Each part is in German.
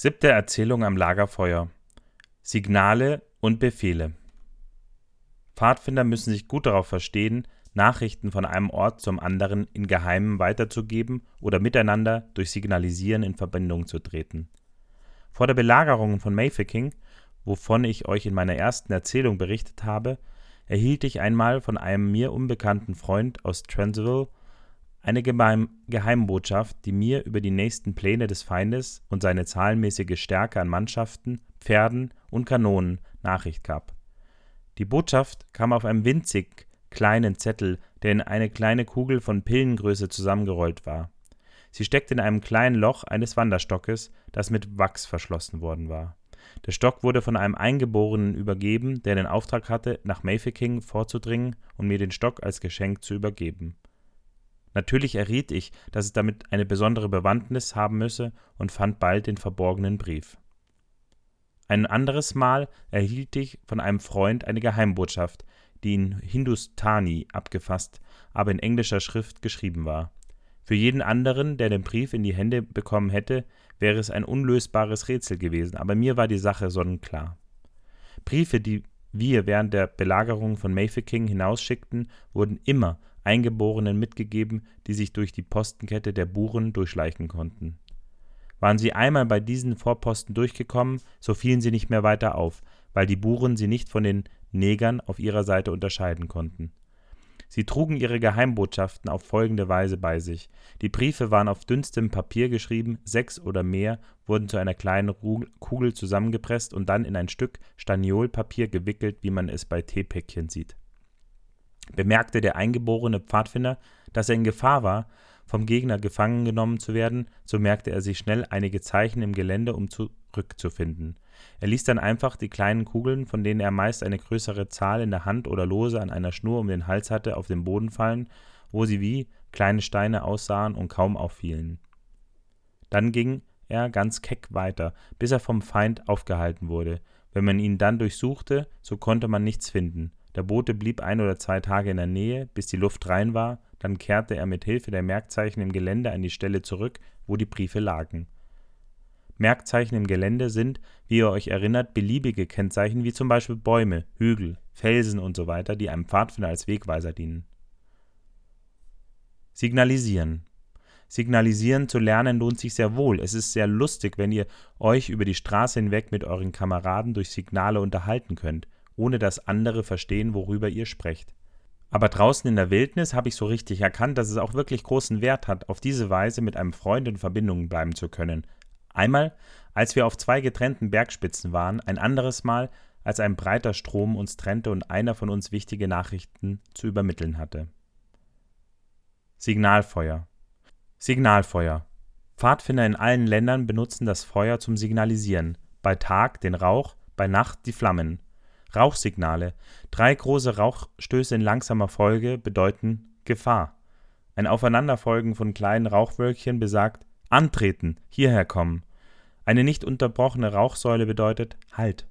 Siebte Erzählung am Lagerfeuer. Signale und Befehle. Pfadfinder müssen sich gut darauf verstehen, Nachrichten von einem Ort zum anderen in Geheimen weiterzugeben oder miteinander durch Signalisieren in Verbindung zu treten. Vor der Belagerung von Mafeking, wovon ich euch in meiner ersten Erzählung berichtet habe, erhielt ich einmal von einem mir unbekannten Freund aus Transvaal eine Geheimbotschaft, die mir über die nächsten Pläne des Feindes und seine zahlenmäßige Stärke an Mannschaften, Pferden und Kanonen Nachricht gab. Die Botschaft kam auf einem winzig kleinen Zettel, der in eine kleine Kugel von Pillengröße zusammengerollt war. Sie steckte in einem kleinen Loch eines Wanderstockes, das mit Wachs verschlossen worden war. Der Stock wurde von einem Eingeborenen übergeben, der den Auftrag hatte, nach Mafeking vorzudringen und mir den Stock als Geschenk zu übergeben. Natürlich erriet ich, dass es damit eine besondere Bewandtnis haben müsse und fand bald den verborgenen Brief. Ein anderes Mal erhielt ich von einem Freund eine Geheimbotschaft, die in Hindustani abgefasst, aber in englischer Schrift geschrieben war. Für jeden anderen, der den Brief in die Hände bekommen hätte, wäre es ein unlösbares Rätsel gewesen, aber mir war die Sache sonnenklar. Briefe, die wir während der Belagerung von Mafeking hinausschickten, wurden immer Eingeborenen mitgegeben, die sich durch die Postenkette der Buren durchschleichen konnten. Waren sie einmal bei diesen Vorposten durchgekommen, so fielen sie nicht mehr weiter auf, weil die Buren sie nicht von den Negern auf ihrer Seite unterscheiden konnten. Sie trugen ihre Geheimbotschaften auf folgende Weise bei sich. Die Briefe waren auf dünnstem Papier geschrieben, sechs oder mehr wurden zu einer kleinen Kugel zusammengepresst und dann in ein Stück Staniolpapier gewickelt, wie man es bei Teepäckchen sieht. Bemerkte der eingeborene Pfadfinder, dass er in Gefahr war, vom Gegner gefangen genommen zu werden, so merkte er sich schnell einige Zeichen im Gelände, um zurückzufinden. Er ließ dann einfach die kleinen Kugeln, von denen er meist eine größere Zahl in der Hand oder lose an einer Schnur um den Hals hatte, auf den Boden fallen, wo sie wie kleine Steine aussahen und kaum auffielen. Dann ging er ganz keck weiter, bis er vom Feind aufgehalten wurde. Wenn man ihn dann durchsuchte, so konnte man nichts finden. Der Bote blieb ein oder zwei Tage in der Nähe, bis die Luft rein war, dann kehrte er mit Hilfe der Merkzeichen im Gelände an die Stelle zurück, wo die Briefe lagen. Merkzeichen im Gelände sind, wie ihr euch erinnert, beliebige Kennzeichen wie zum Beispiel Bäume, Hügel, Felsen usw., so die einem Pfadfinder als Wegweiser dienen. Signalisieren. Signalisieren zu lernen lohnt sich sehr wohl. Es ist sehr lustig, wenn ihr euch über die Straße hinweg mit euren Kameraden durch Signale unterhalten könnt ohne dass andere verstehen, worüber ihr sprecht. Aber draußen in der Wildnis habe ich so richtig erkannt, dass es auch wirklich großen Wert hat, auf diese Weise mit einem Freund in Verbindung bleiben zu können. Einmal, als wir auf zwei getrennten Bergspitzen waren, ein anderes Mal, als ein breiter Strom uns trennte und einer von uns wichtige Nachrichten zu übermitteln hatte. Signalfeuer. Signalfeuer. Pfadfinder in allen Ländern benutzen das Feuer zum Signalisieren. Bei Tag den Rauch, bei Nacht die Flammen. Rauchsignale. Drei große Rauchstöße in langsamer Folge bedeuten Gefahr. Ein Aufeinanderfolgen von kleinen Rauchwölkchen besagt Antreten, hierher kommen. Eine nicht unterbrochene Rauchsäule bedeutet Halt.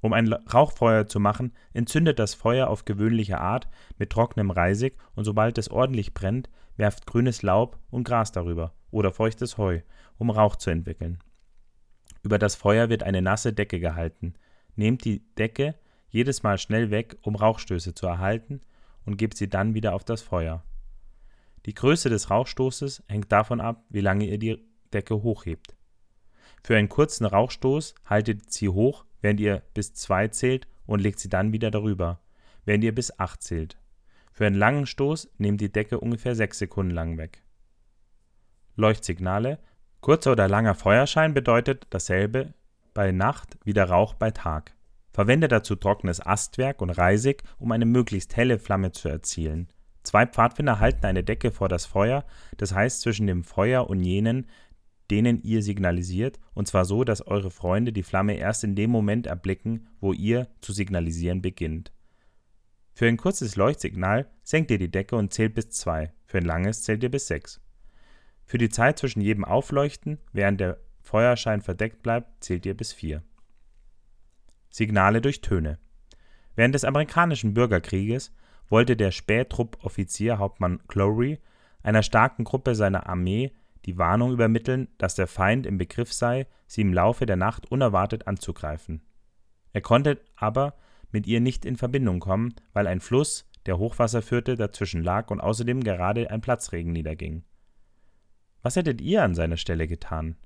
Um ein Rauchfeuer zu machen, entzündet das Feuer auf gewöhnliche Art mit trockenem Reisig und sobald es ordentlich brennt, werft grünes Laub und Gras darüber oder feuchtes Heu, um Rauch zu entwickeln. Über das Feuer wird eine nasse Decke gehalten. Nehmt die Decke jedes Mal schnell weg, um Rauchstöße zu erhalten, und gebt sie dann wieder auf das Feuer. Die Größe des Rauchstoßes hängt davon ab, wie lange ihr die Decke hochhebt. Für einen kurzen Rauchstoß haltet sie hoch, während ihr bis 2 zählt und legt sie dann wieder darüber, während ihr bis 8 zählt. Für einen langen Stoß nehmt die Decke ungefähr 6 Sekunden lang weg. Leuchtsignale. Kurzer oder langer Feuerschein bedeutet dasselbe bei Nacht wie der Rauch bei Tag. Verwende dazu trockenes Astwerk und Reisig, um eine möglichst helle Flamme zu erzielen. Zwei Pfadfinder halten eine Decke vor das Feuer, das heißt zwischen dem Feuer und jenen, denen ihr signalisiert, und zwar so, dass eure Freunde die Flamme erst in dem Moment erblicken, wo ihr zu signalisieren beginnt. Für ein kurzes Leuchtsignal senkt ihr die Decke und zählt bis zwei, für ein langes zählt ihr bis sechs. Für die Zeit zwischen jedem Aufleuchten, während der Feuerschein verdeckt bleibt, zählt ihr bis vier. Signale durch Töne. Während des amerikanischen Bürgerkrieges wollte der Spähtrupp-Offizier Hauptmann Clory einer starken Gruppe seiner Armee die Warnung übermitteln, dass der Feind im Begriff sei, sie im Laufe der Nacht unerwartet anzugreifen. Er konnte aber mit ihr nicht in Verbindung kommen, weil ein Fluss, der Hochwasser führte, dazwischen lag und außerdem gerade ein Platzregen niederging. Was hättet ihr an seiner Stelle getan?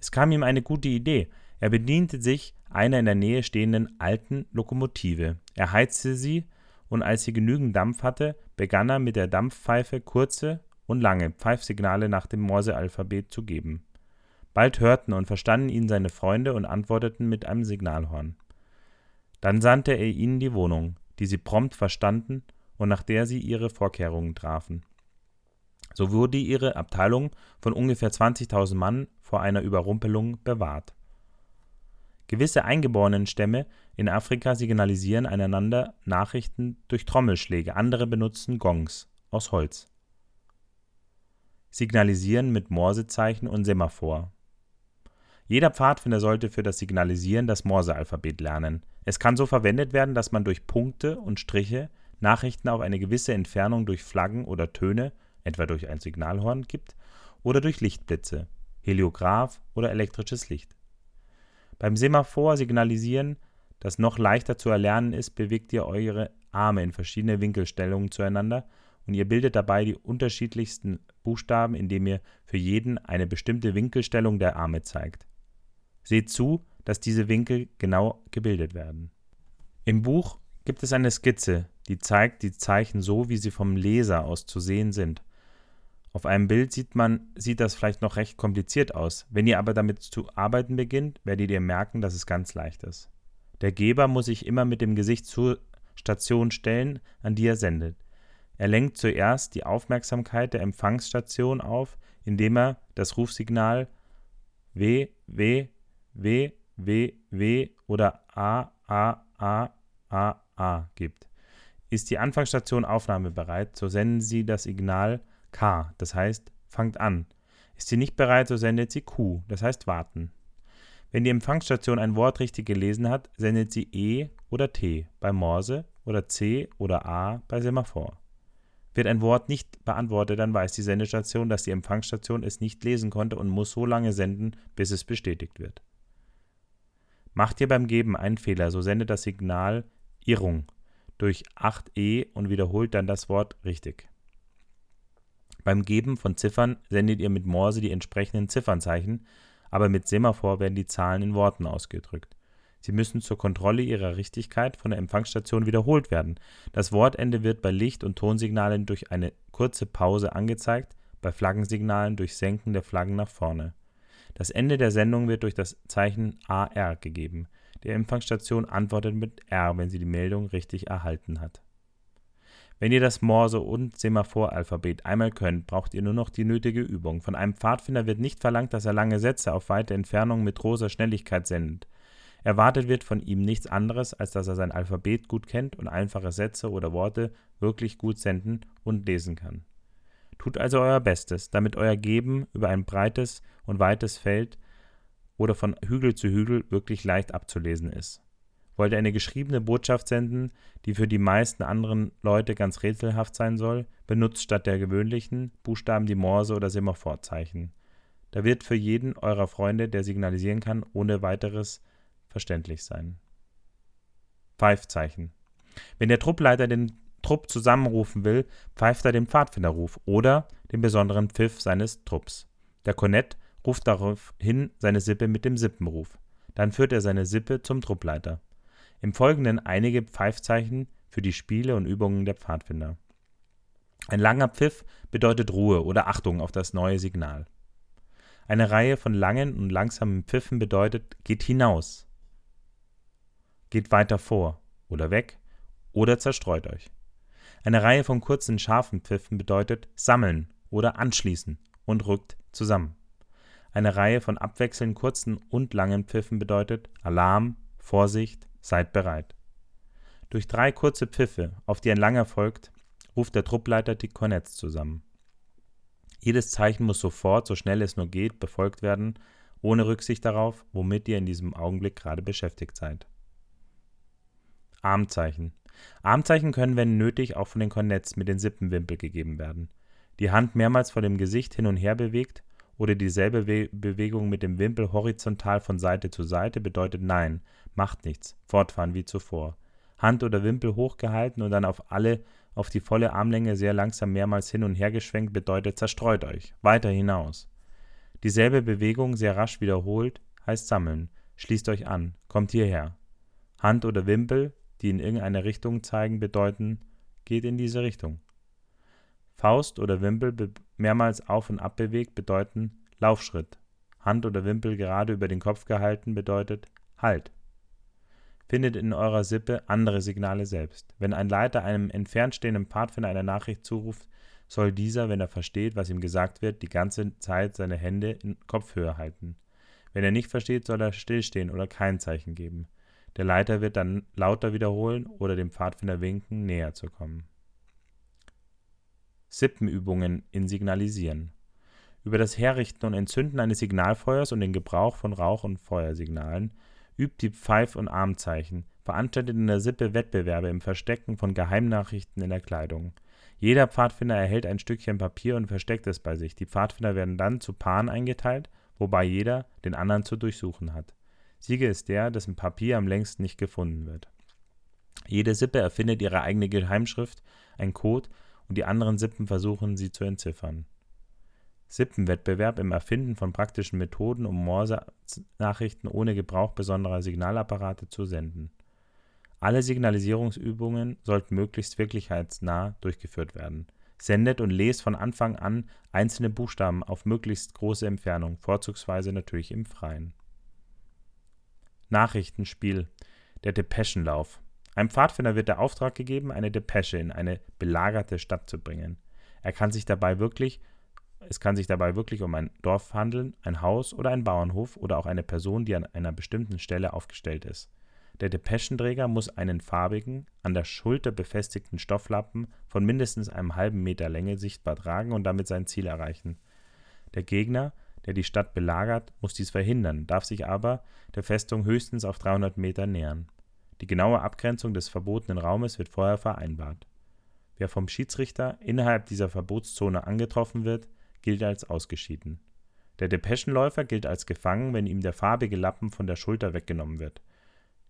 Es kam ihm eine gute Idee. Er bediente sich einer in der Nähe stehenden alten Lokomotive. Er heizte sie, und als sie genügend Dampf hatte, begann er mit der Dampfpfeife kurze und lange Pfeifsignale nach dem Morsealphabet zu geben. Bald hörten und verstanden ihn seine Freunde und antworteten mit einem Signalhorn. Dann sandte er ihnen die Wohnung, die sie prompt verstanden und nach der sie ihre Vorkehrungen trafen. So wurde ihre Abteilung von ungefähr 20.000 Mann vor einer Überrumpelung bewahrt. Gewisse Eingeborenenstämme in Afrika signalisieren einander Nachrichten durch Trommelschläge, andere benutzen Gongs aus Holz. Signalisieren mit Morsezeichen und Semaphor. Jeder Pfadfinder sollte für das Signalisieren das Morsealphabet lernen. Es kann so verwendet werden, dass man durch Punkte und Striche Nachrichten auf eine gewisse Entfernung durch Flaggen oder Töne, etwa durch ein Signalhorn, gibt oder durch Lichtblitze, Heliograph oder elektrisches Licht. Beim Semaphor signalisieren, das noch leichter zu erlernen ist, bewegt ihr eure Arme in verschiedene Winkelstellungen zueinander und ihr bildet dabei die unterschiedlichsten Buchstaben, indem ihr für jeden eine bestimmte Winkelstellung der Arme zeigt. Seht zu, dass diese Winkel genau gebildet werden. Im Buch gibt es eine Skizze, die zeigt die Zeichen so, wie sie vom Leser aus zu sehen sind. Auf einem Bild sieht man, sieht das vielleicht noch recht kompliziert aus. Wenn ihr aber damit zu arbeiten beginnt, werdet ihr merken, dass es ganz leicht ist. Der Geber muss sich immer mit dem Gesicht zur Station stellen, an die er sendet. Er lenkt zuerst die Aufmerksamkeit der Empfangsstation auf, indem er das Rufsignal W, W, W, W, W oder A, A, A, A, A gibt. Ist die Anfangsstation aufnahmebereit, so senden Sie das Signal K, das heißt fangt an. Ist sie nicht bereit, so sendet sie Q, das heißt warten. Wenn die Empfangsstation ein Wort richtig gelesen hat, sendet sie E oder T bei Morse oder C oder A bei Semaphor. Wird ein Wort nicht beantwortet, dann weiß die Sendestation, dass die Empfangsstation es nicht lesen konnte und muss so lange senden, bis es bestätigt wird. Macht ihr beim Geben einen Fehler, so sendet das Signal Irrung durch 8e und wiederholt dann das Wort richtig. Beim Geben von Ziffern sendet ihr mit Morse die entsprechenden Ziffernzeichen, aber mit Semaphor werden die Zahlen in Worten ausgedrückt. Sie müssen zur Kontrolle ihrer Richtigkeit von der Empfangsstation wiederholt werden. Das Wortende wird bei Licht- und Tonsignalen durch eine kurze Pause angezeigt, bei Flaggensignalen durch Senken der Flaggen nach vorne. Das Ende der Sendung wird durch das Zeichen AR gegeben. Die Empfangsstation antwortet mit R, wenn sie die Meldung richtig erhalten hat. Wenn ihr das Morse- und Semaphoralphabet einmal könnt, braucht ihr nur noch die nötige Übung. Von einem Pfadfinder wird nicht verlangt, dass er lange Sätze auf weite Entfernungen mit großer Schnelligkeit sendet. Erwartet wird von ihm nichts anderes, als dass er sein Alphabet gut kennt und einfache Sätze oder Worte wirklich gut senden und lesen kann. Tut also euer Bestes, damit euer Geben über ein breites und weites Feld oder von Hügel zu Hügel wirklich leicht abzulesen ist wollte eine geschriebene Botschaft senden, die für die meisten anderen Leute ganz rätselhaft sein soll, benutzt statt der gewöhnlichen Buchstaben die Morse- oder Semaphorzeichen. Da wird für jeden eurer Freunde, der signalisieren kann, ohne weiteres verständlich sein. Pfeifzeichen. Wenn der Truppleiter den Trupp zusammenrufen will, pfeift er den Pfadfinderruf oder den besonderen Pfiff seines Trupps. Der Kornett ruft daraufhin seine Sippe mit dem Sippenruf. Dann führt er seine Sippe zum Truppleiter. Im Folgenden einige Pfeifzeichen für die Spiele und Übungen der Pfadfinder. Ein langer Pfiff bedeutet Ruhe oder Achtung auf das neue Signal. Eine Reihe von langen und langsamen Pfiffen bedeutet geht hinaus, geht weiter vor oder weg oder zerstreut euch. Eine Reihe von kurzen, scharfen Pfiffen bedeutet sammeln oder anschließen und rückt zusammen. Eine Reihe von abwechselnd kurzen und langen Pfiffen bedeutet Alarm, Vorsicht, Seid bereit. Durch drei kurze Pfiffe, auf die ein langer folgt, ruft der Truppleiter die Kornetts zusammen. Jedes Zeichen muss sofort, so schnell es nur geht, befolgt werden, ohne Rücksicht darauf, womit ihr in diesem Augenblick gerade beschäftigt seid. Armzeichen. Armzeichen können, wenn nötig, auch von den Kornetts mit den Sippenwimpel gegeben werden. Die Hand mehrmals vor dem Gesicht hin und her bewegt oder dieselbe We Bewegung mit dem Wimpel horizontal von Seite zu Seite bedeutet Nein, macht nichts, fortfahren wie zuvor. Hand oder Wimpel hochgehalten und dann auf alle auf die volle Armlänge sehr langsam mehrmals hin und her geschwenkt bedeutet zerstreut euch, weiter hinaus. Dieselbe Bewegung sehr rasch wiederholt heißt sammeln, schließt euch an, kommt hierher. Hand oder Wimpel, die in irgendeine Richtung zeigen, bedeuten geht in diese Richtung. Faust oder Wimpel mehrmals auf und ab bewegt bedeuten Laufschritt. Hand oder Wimpel gerade über den Kopf gehalten bedeutet Halt. Findet in eurer Sippe andere Signale selbst. Wenn ein Leiter einem entfernt stehenden Pfadfinder eine Nachricht zuruft, soll dieser, wenn er versteht, was ihm gesagt wird, die ganze Zeit seine Hände in Kopfhöhe halten. Wenn er nicht versteht, soll er stillstehen oder kein Zeichen geben. Der Leiter wird dann lauter wiederholen oder dem Pfadfinder winken, näher zu kommen. Sippenübungen in Signalisieren. Über das Herrichten und Entzünden eines Signalfeuers und den Gebrauch von Rauch- und Feuersignalen übt die Pfeif- und Armzeichen, veranstaltet in der Sippe Wettbewerbe im Verstecken von Geheimnachrichten in der Kleidung. Jeder Pfadfinder erhält ein Stückchen Papier und versteckt es bei sich. Die Pfadfinder werden dann zu Paaren eingeteilt, wobei jeder den anderen zu durchsuchen hat. Sieger ist der, dessen Papier am längsten nicht gefunden wird. Jede Sippe erfindet ihre eigene Geheimschrift, ein Code, und die anderen Sippen versuchen, sie zu entziffern. Sippenwettbewerb im Erfinden von praktischen Methoden, um Morse-Nachrichten ohne Gebrauch besonderer Signalapparate zu senden. Alle Signalisierungsübungen sollten möglichst wirklichkeitsnah durchgeführt werden. Sendet und lest von Anfang an einzelne Buchstaben auf möglichst große Entfernung, vorzugsweise natürlich im Freien. Nachrichtenspiel Der Depeschenlauf. Einem Pfadfinder wird der Auftrag gegeben, eine Depesche in eine belagerte Stadt zu bringen. Er kann sich dabei wirklich es kann sich dabei wirklich um ein Dorf handeln, ein Haus oder ein Bauernhof oder auch eine Person, die an einer bestimmten Stelle aufgestellt ist. Der Depeschenträger muss einen farbigen, an der Schulter befestigten Stofflappen von mindestens einem halben Meter Länge sichtbar tragen und damit sein Ziel erreichen. Der Gegner, der die Stadt belagert, muss dies verhindern, darf sich aber der Festung höchstens auf 300 Meter nähern. Die genaue Abgrenzung des verbotenen Raumes wird vorher vereinbart. Wer vom Schiedsrichter innerhalb dieser Verbotszone angetroffen wird, gilt als ausgeschieden. Der Depeschenläufer gilt als gefangen, wenn ihm der farbige Lappen von der Schulter weggenommen wird.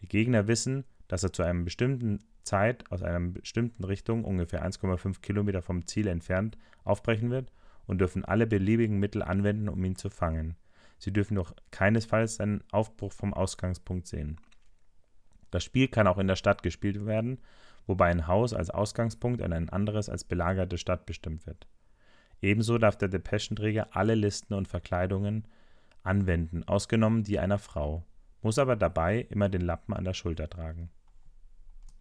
Die Gegner wissen, dass er zu einer bestimmten Zeit aus einer bestimmten Richtung, ungefähr 1,5 Kilometer vom Ziel entfernt, aufbrechen wird und dürfen alle beliebigen Mittel anwenden, um ihn zu fangen. Sie dürfen doch keinesfalls seinen Aufbruch vom Ausgangspunkt sehen. Das Spiel kann auch in der Stadt gespielt werden, wobei ein Haus als Ausgangspunkt und ein anderes als belagerte Stadt bestimmt wird. Ebenso darf der Depeschenträger alle Listen und Verkleidungen anwenden, ausgenommen die einer Frau, muss aber dabei immer den Lappen an der Schulter tragen